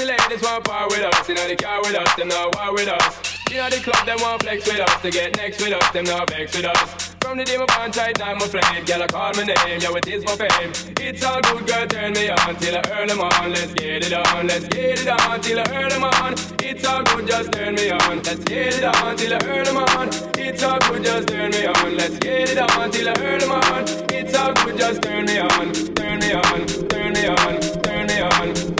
Sexy ladies want part with us, you know they car with us, them now war with us. Inna the club, them want flex with us. To get next with us, them not vex with us. From the day my bond tight, my flame. Girl, I call my name, yo, it is my fame. It's all good, girl, turn me on till I earn them on. Let's get it on, let's get it on till I earn them on. It's all good, just turn me on. Let's get it on till I earn them on. It's all good, just turn me on. Let's get it on till I earn them on. It's all good, just turn me on, turn me on, turn me on, turn me on,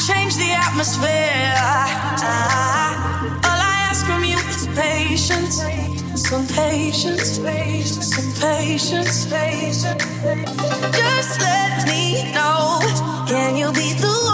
change the atmosphere. All I ask from you is patience, some patience, some patience. Just let me know. Can you be the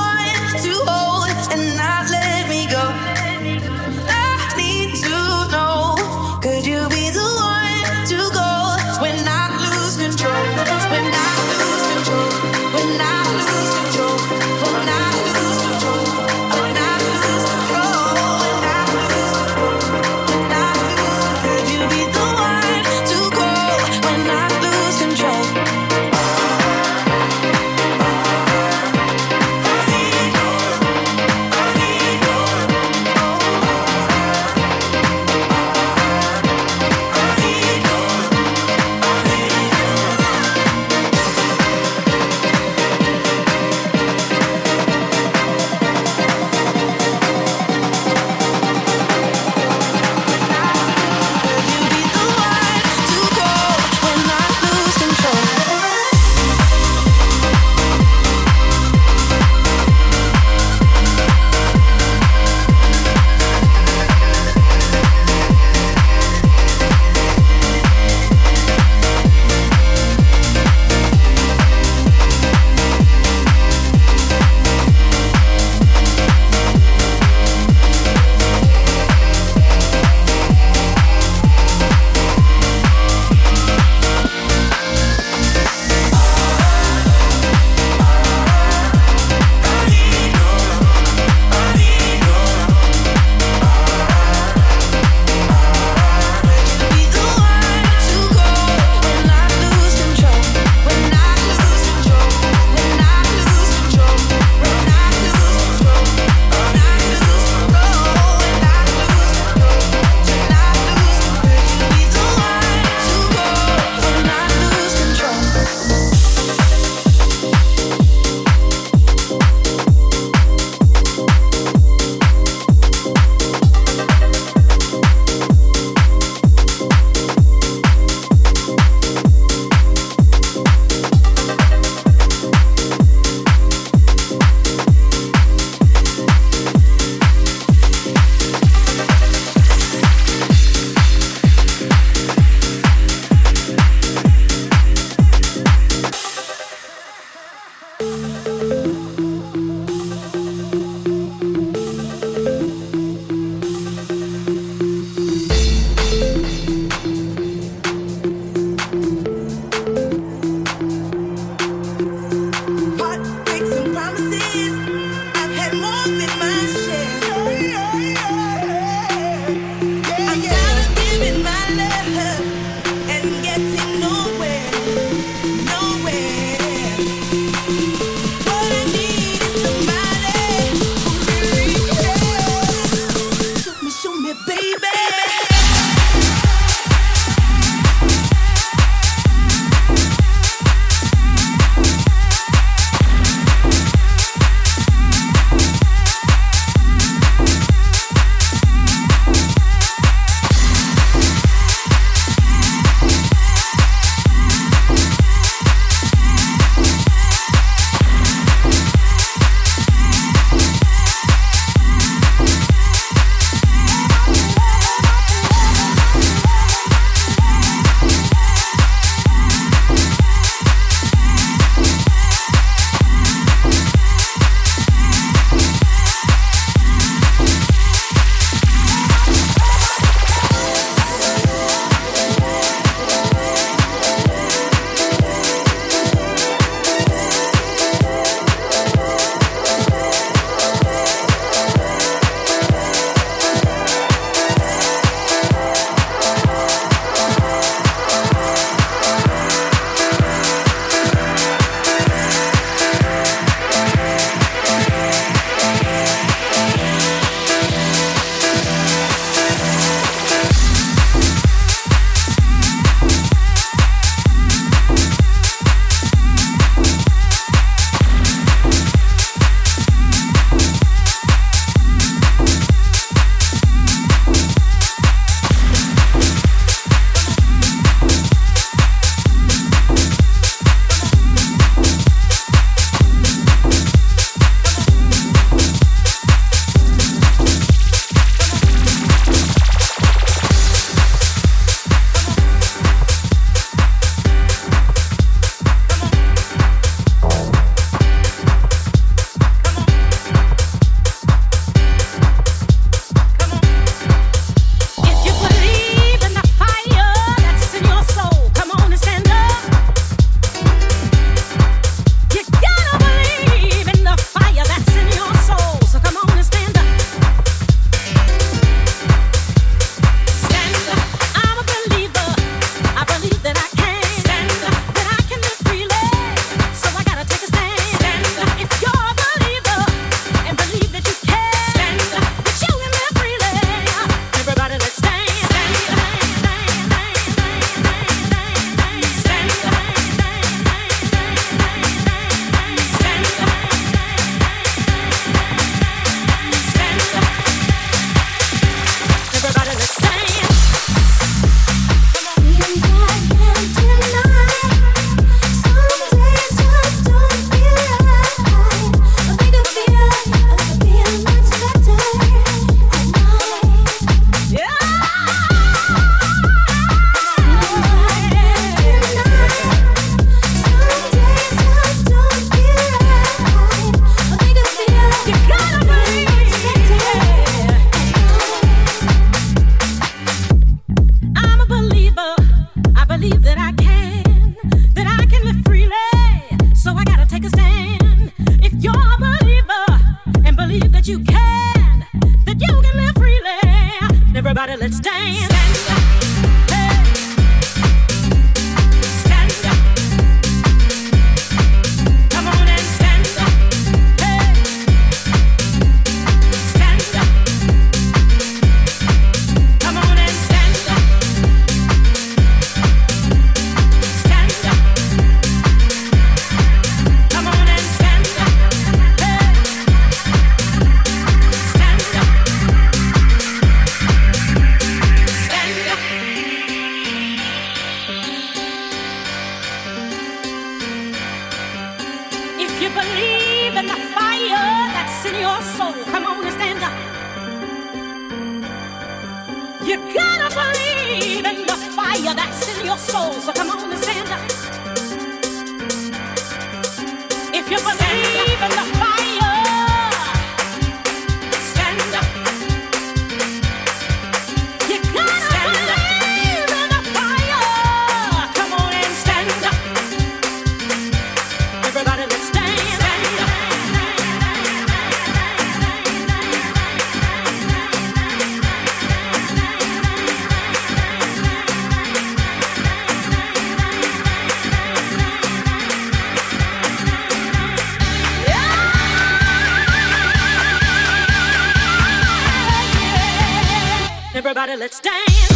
Everybody, let's dance.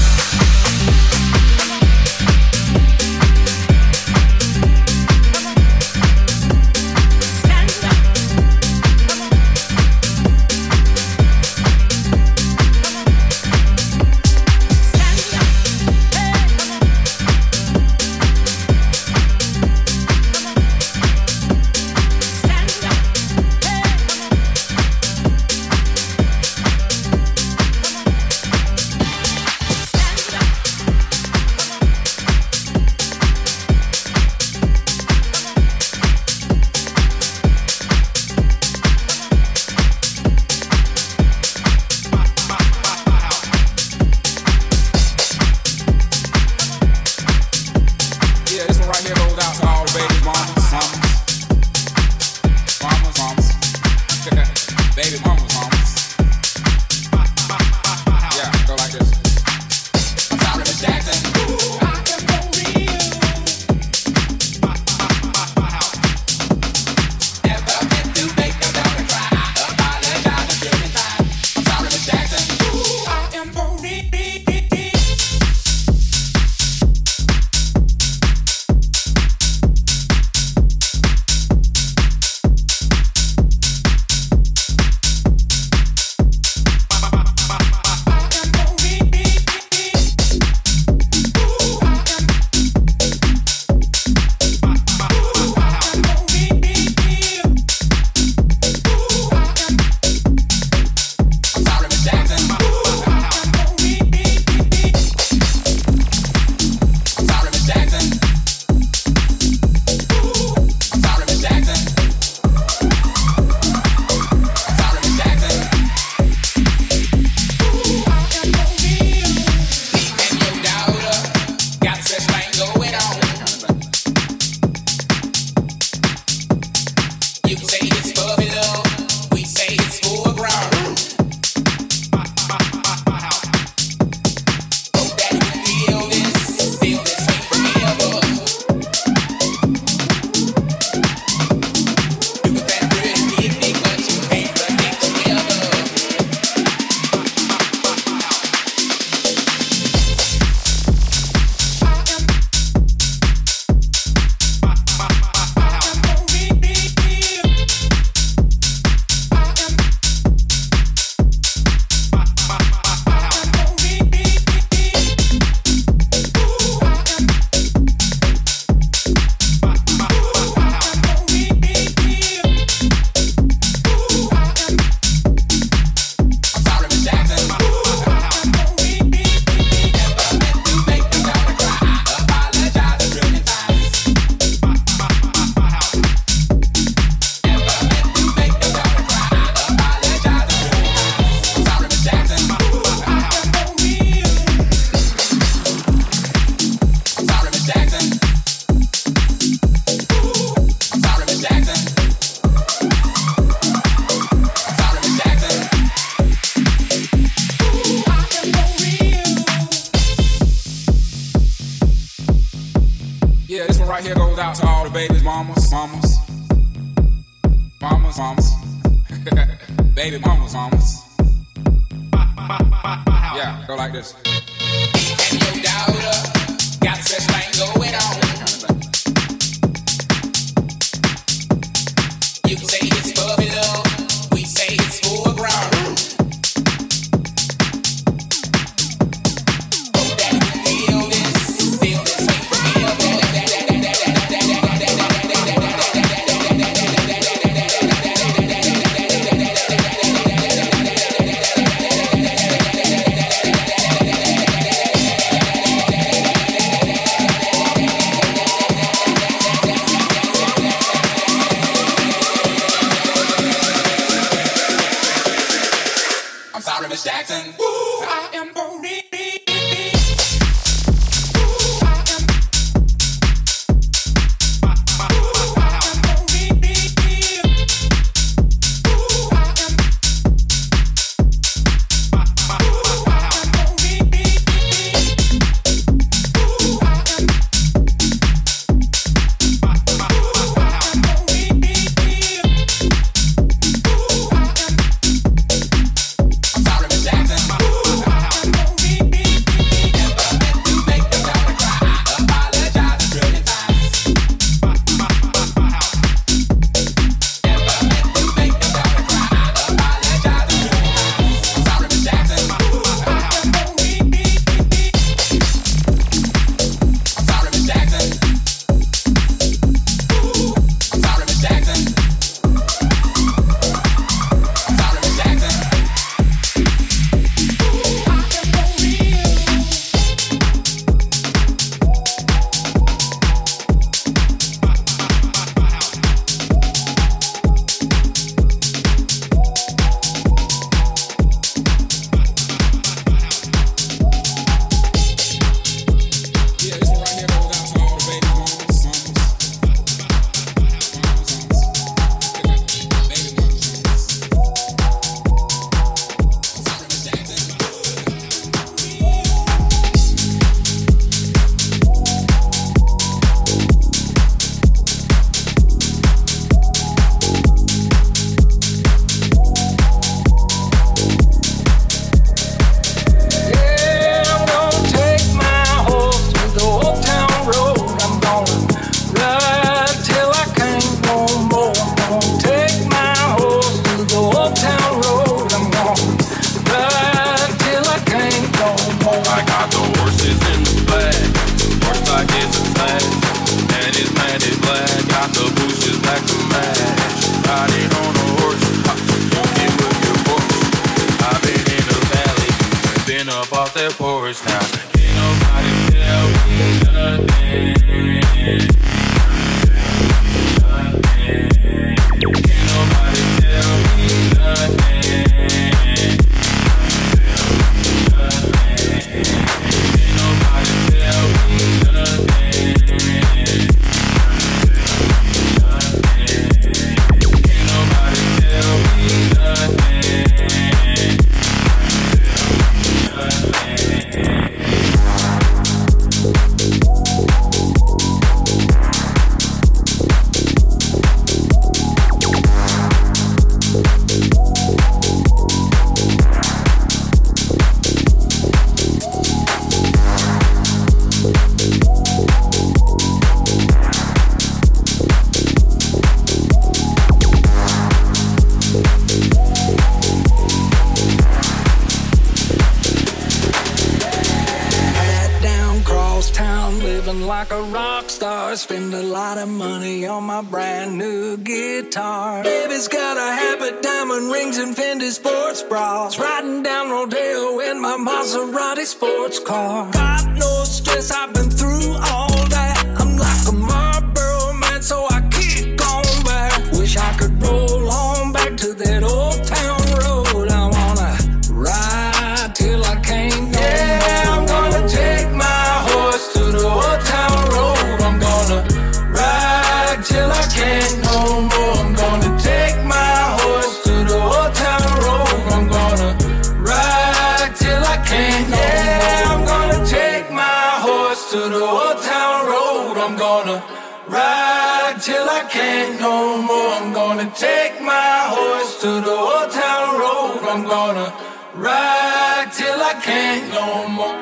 Can't no more.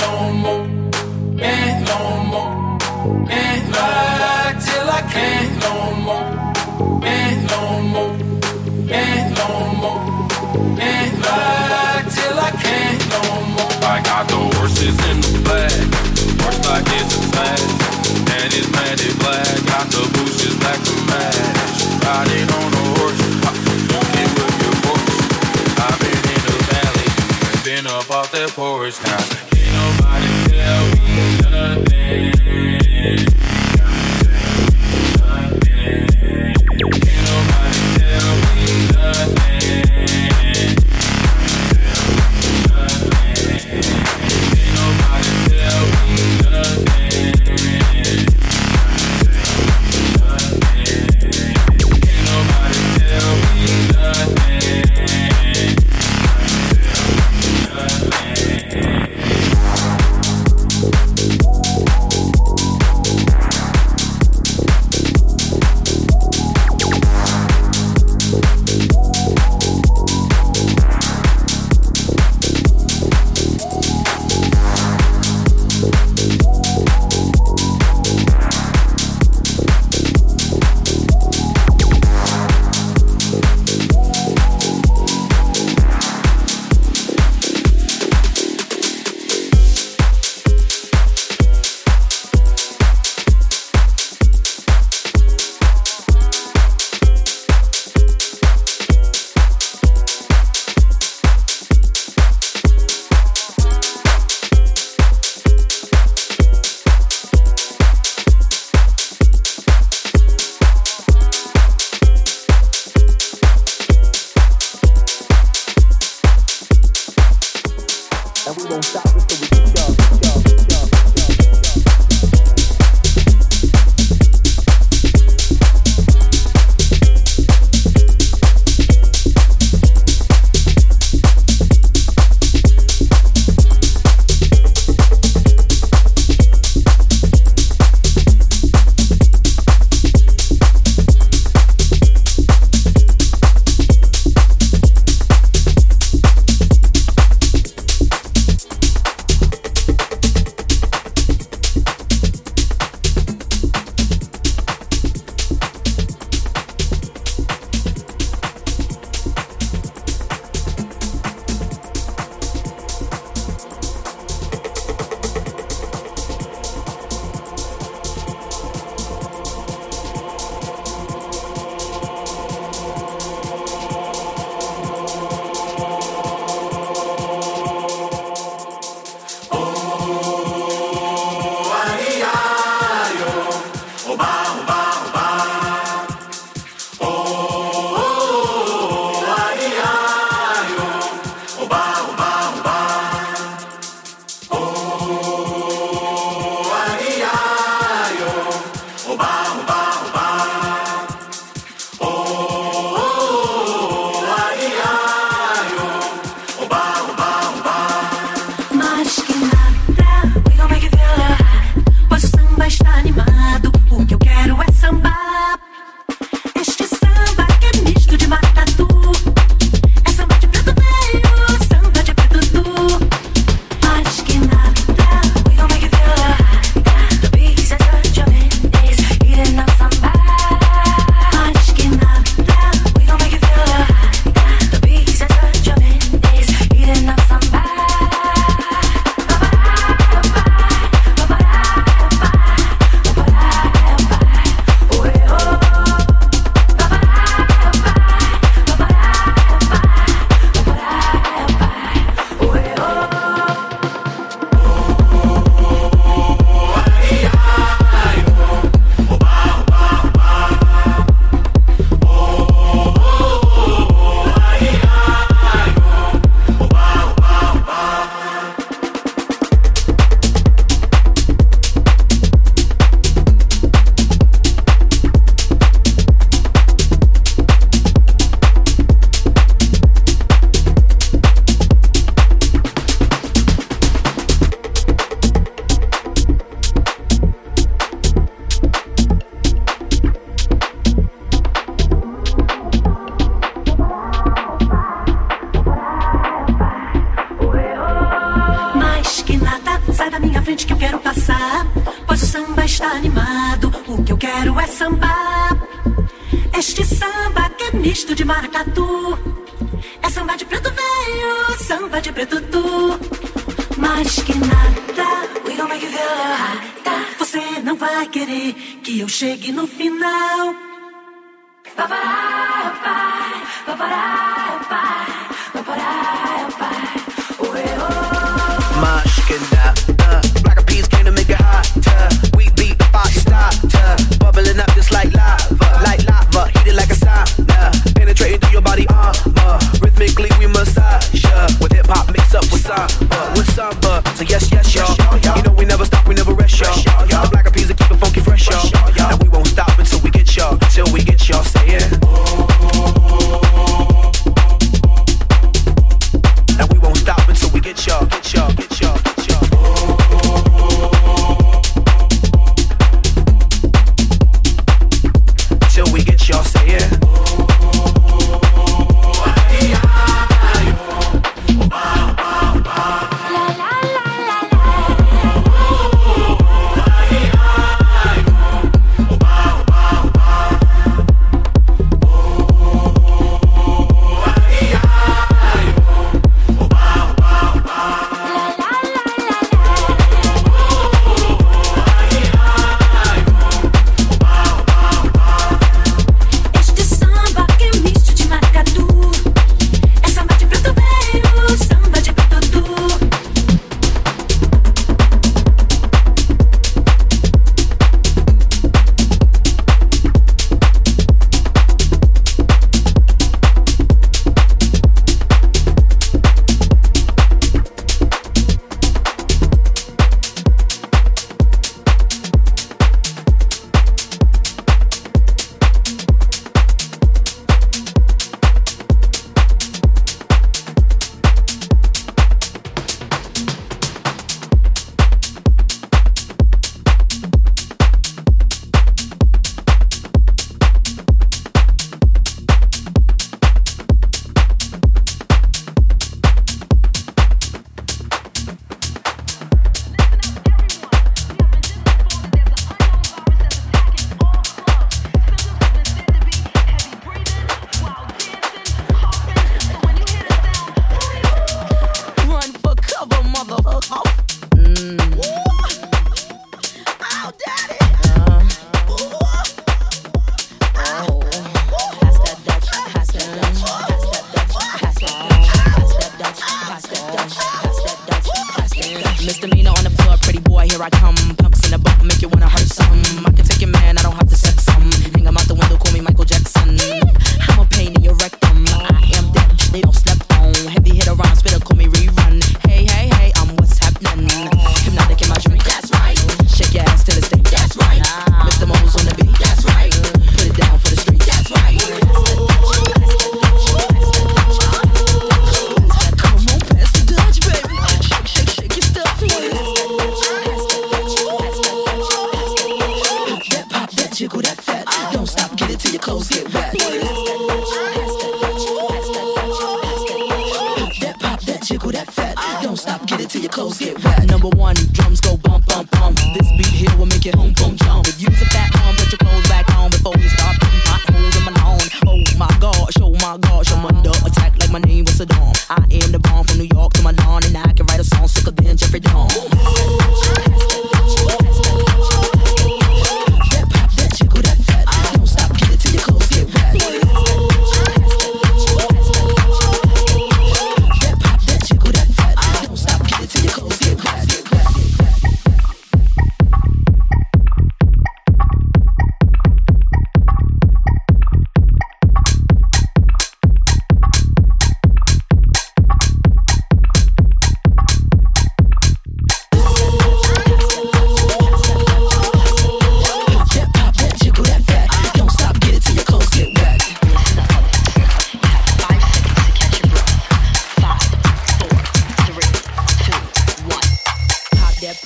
No more. No more. Ride till I can't no more. No more. No more. Ride till I can't no more. I got the horses in the. Horse like it's a. And it's black. Got the bushes back to match. Riding hours and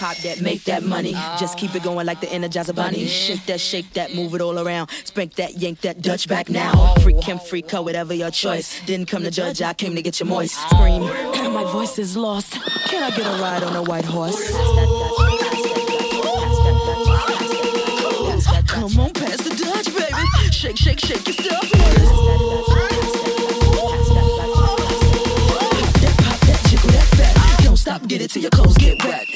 pop that, make that money. Just keep it going like the Energizer Bunny. Shake that, shake that, move it all around. Spank that, yank that, Dutch back now. Freak him, freak her, whatever your choice. Didn't come to judge, I came to get you moist. Scream, my voice is lost. Can I get a ride on a white horse? Come on, pass the Dutch, baby. Shake, shake, shake your stuff. That pop, that jiggle, that fat. Don't stop, get it till your clothes get wet.